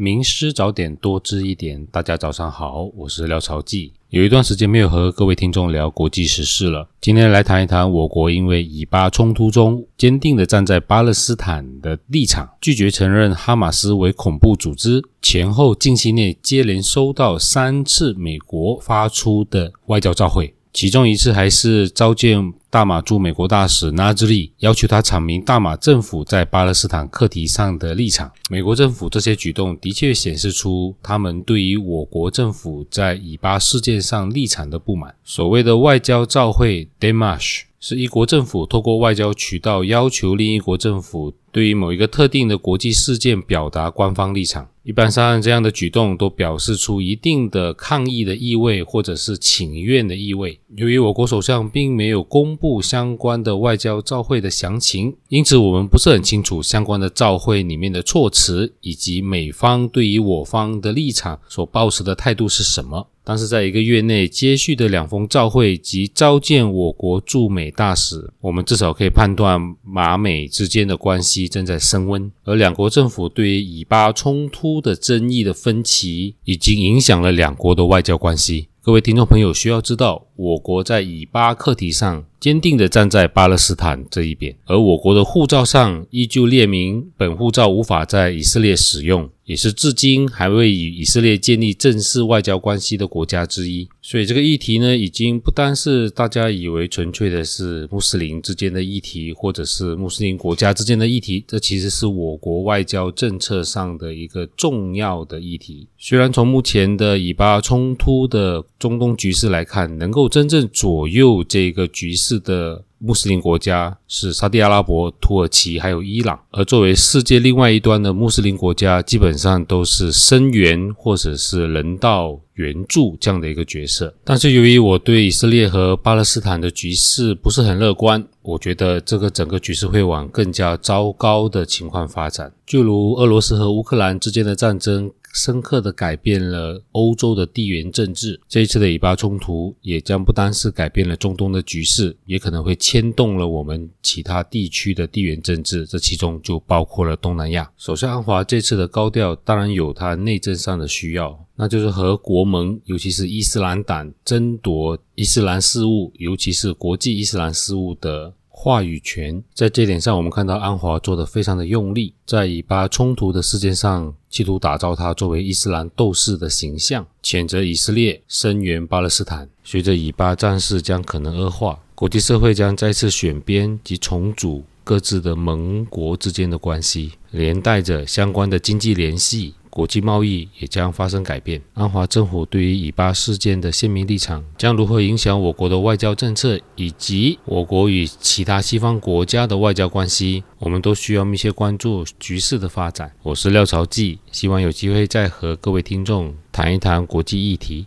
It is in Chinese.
名师早点多知一点，大家早上好，我是廖朝记。有一段时间没有和各位听众聊国际时事了，今天来谈一谈我国因为以巴冲突中坚定的站在巴勒斯坦的立场，拒绝承认哈马斯为恐怖组织，前后近期内接连收到三次美国发出的外交照会。其中一次还是召见大马驻美国大使纳兹利，要求他阐明大马政府在巴勒斯坦课题上的立场。美国政府这些举动的确显示出他们对于我国政府在以巴事件上立场的不满。所谓的外交照会 d e m a s h 是一国政府透过外交渠道要求另一国政府。对于某一个特定的国际事件表达官方立场，一般上这样的举动都表示出一定的抗议的意味，或者是请愿的意味。由于我国首相并没有公布相关的外交照会的详情，因此我们不是很清楚相关的照会里面的措辞以及美方对于我方的立场所保持的态度是什么。但是在一个月内接续的两封照会及召见我国驻美大使，我们至少可以判断马美之间的关系正在升温，而两国政府对于以巴冲突的争议的分歧，已经影响了两国的外交关系。各位听众朋友需要知道，我国在以巴课题上坚定地站在巴勒斯坦这一边，而我国的护照上依旧列明本护照无法在以色列使用。也是至今还未与以色列建立正式外交关系的国家之一，所以这个议题呢，已经不单是大家以为纯粹的是穆斯林之间的议题，或者是穆斯林国家之间的议题，这其实是我国外交政策上的一个重要的议题。虽然从目前的以巴冲突的中东局势来看，能够真正左右这个局势的。穆斯林国家是沙地阿拉伯、土耳其还有伊朗，而作为世界另外一端的穆斯林国家，基本上都是声援或者是人道援助这样的一个角色。但是由于我对以色列和巴勒斯坦的局势不是很乐观，我觉得这个整个局势会往更加糟糕的情况发展，就如俄罗斯和乌克兰之间的战争。深刻的改变了欧洲的地缘政治。这一次的以巴冲突也将不单是改变了中东的局势，也可能会牵动了我们其他地区的地缘政治。这其中就包括了东南亚。首相安华这次的高调，当然有他内政上的需要，那就是和国盟，尤其是伊斯兰党争夺伊斯兰事务，尤其是国际伊斯兰事务的。话语权，在这点上，我们看到安华做的非常的用力，在以巴冲突的事件上，企图打造他作为伊斯兰斗士的形象，谴责以色列，声援巴勒斯坦。随着以巴战事将可能恶化，国际社会将再次选边及重组各自的盟国之间的关系，连带着相关的经济联系。国际贸易也将发生改变。安华政府对于以巴事件的鲜明立场，将如何影响我国的外交政策，以及我国与其他西方国家的外交关系，我们都需要密切关注局势的发展。我是廖朝记，希望有机会再和各位听众谈一谈国际议题。